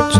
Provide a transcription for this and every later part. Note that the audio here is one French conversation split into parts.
words.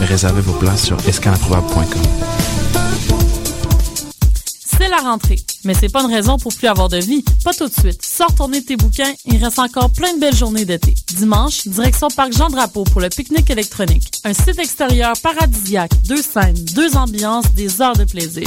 réservez vos places sur escalaimprobable.com. C'est la rentrée, mais c'est pas une raison pour plus avoir de vie. Pas tout de suite. Sors tourner tes bouquins, il reste encore plein de belles journées d'été. Dimanche, direction Parc Jean-Drapeau pour le pique-nique électronique. Un site extérieur paradisiaque, deux scènes, deux ambiances, des heures de plaisir.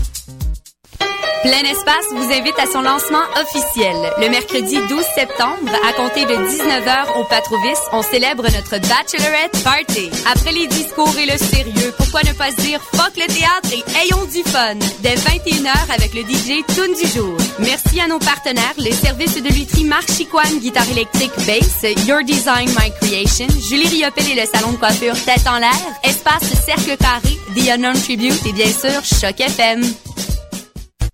Plein Espace vous invite à son lancement officiel. Le mercredi 12 septembre, à compter de 19h au Patrovis, on célèbre notre Bachelorette Party. Après les discours et le sérieux, pourquoi ne pas se dire fuck le théâtre et ayons du fun? Dès 21h avec le DJ Tune du jour. Merci à nos partenaires, les services de lutherie Marc Chicoine, guitare électrique, bass, Your Design, My Creation, Julie Riopel et le salon de coiffure Tête en l'air, Espace Cercle Carré, The Unknown Tribute et bien sûr Choc FM.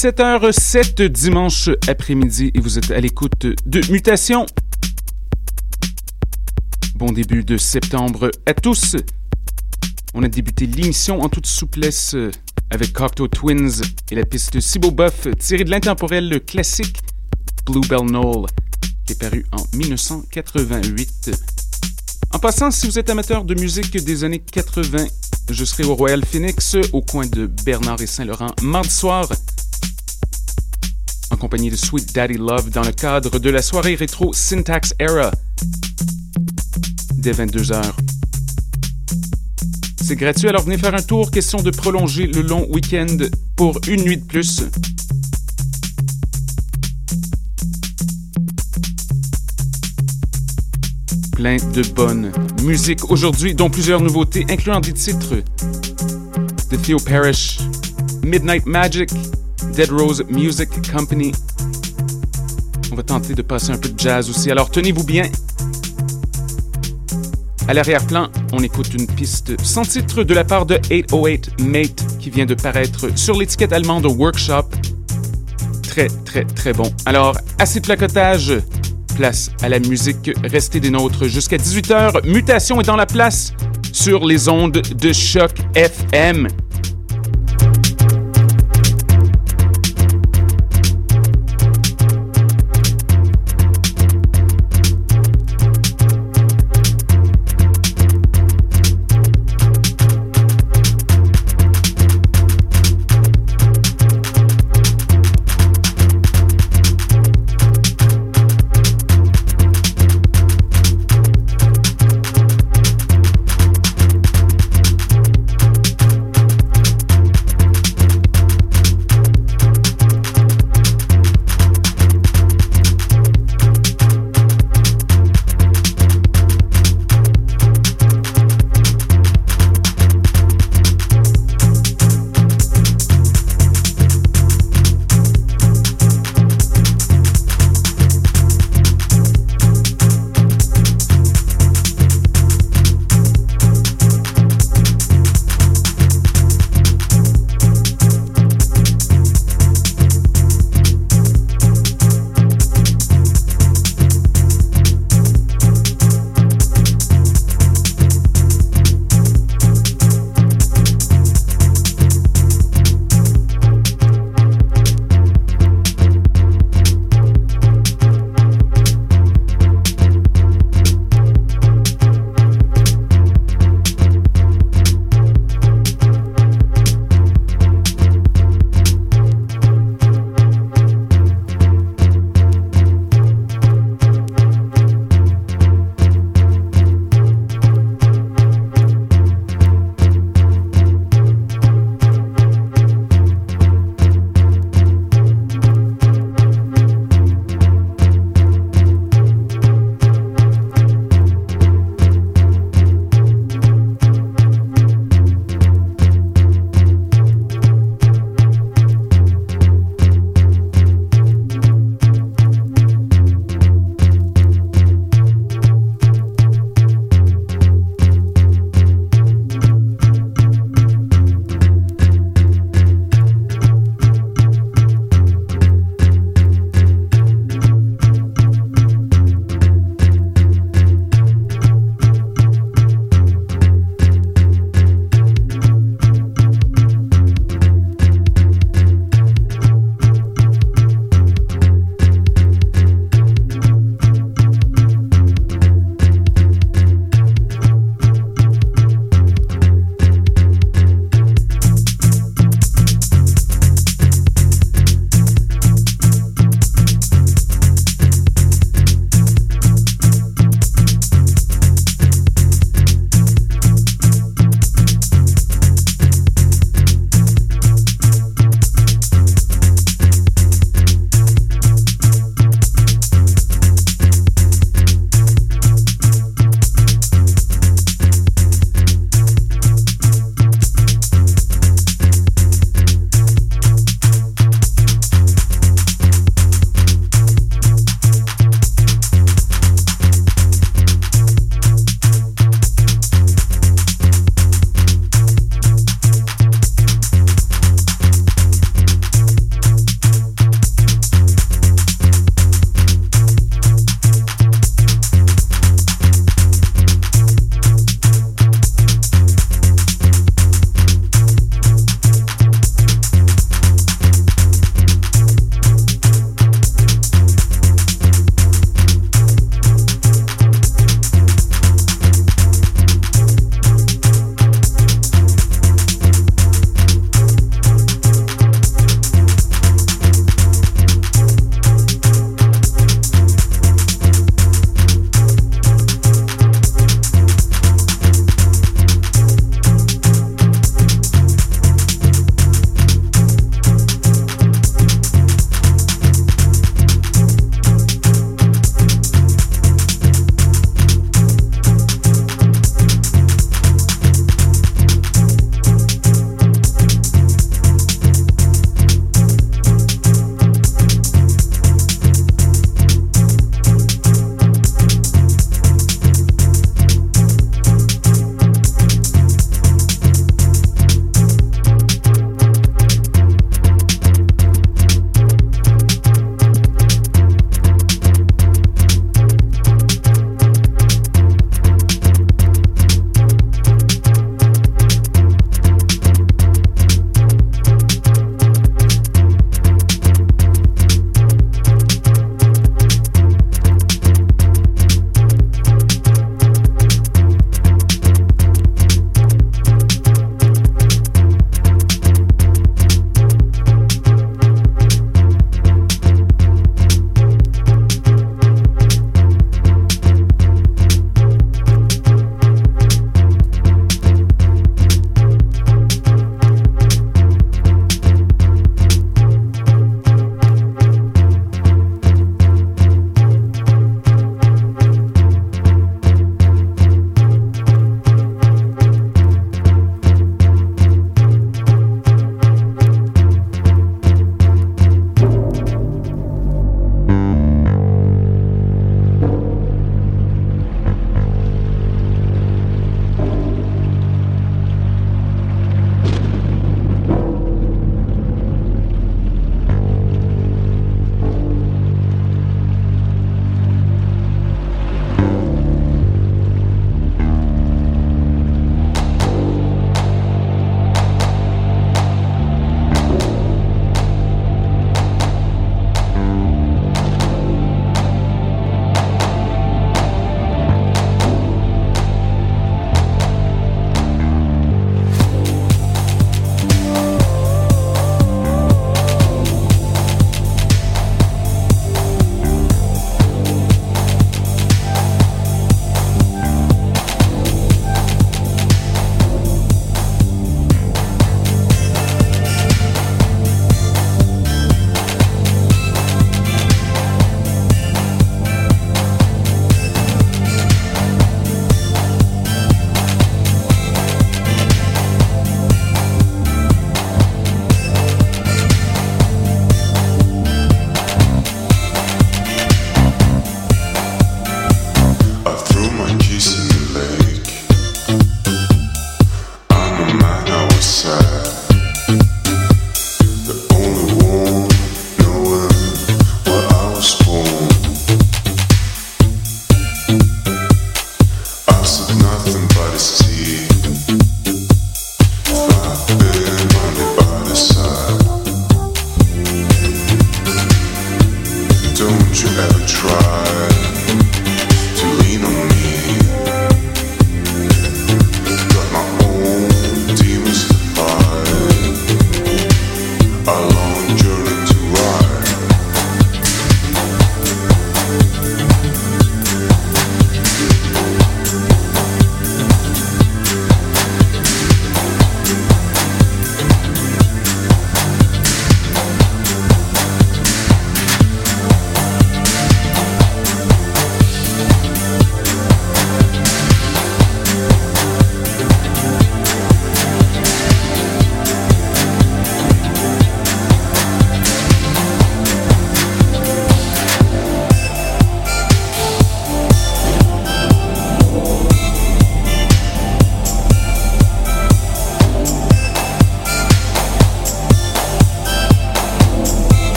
17h07 dimanche après-midi et vous êtes à l'écoute de Mutation. Bon début de septembre à tous. On a débuté l'émission en toute souplesse avec Cocteau Twins et la piste Cibo Buff tirée de l'intemporel classique Bluebell Knoll qui est paru en 1988. En passant, si vous êtes amateur de musique des années 80, je serai au Royal Phoenix, au coin de Bernard et Saint-Laurent, mardi soir, en compagnie de Sweet Daddy Love dans le cadre de la soirée rétro Syntax Era, dès 22h. C'est gratuit, alors venez faire un tour, question de prolonger le long week-end pour une nuit de plus. plein de bonne musique aujourd'hui, dont plusieurs nouveautés, incluant des titres de Theo Parrish, Midnight Magic, Dead Rose Music Company. On va tenter de passer un peu de jazz aussi, alors tenez-vous bien. À l'arrière-plan, on écoute une piste sans titre de la part de 808 Mate qui vient de paraître sur l'étiquette allemande Workshop. Très, très, très bon. Alors, assez de placotage, place à la musique. Restez des nôtres jusqu'à 18h. Mutation est dans la place sur les ondes de choc FM.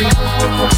Yeah.